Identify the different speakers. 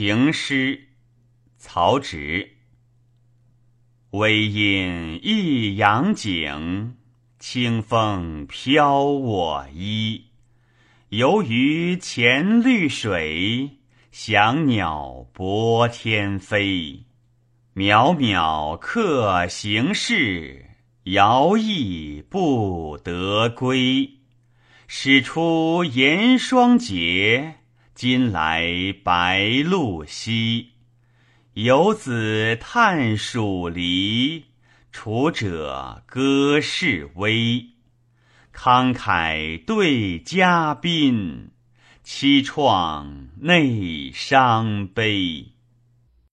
Speaker 1: 情诗，曹植。微阴一阳景，清风飘我衣。游于前绿水，翔鸟搏天飞。渺渺客行事，遥逸不得归。始出严霜节。今来白露稀，游子叹黍离，楚者歌士微。慷慨对嘉宾，凄怆内伤悲。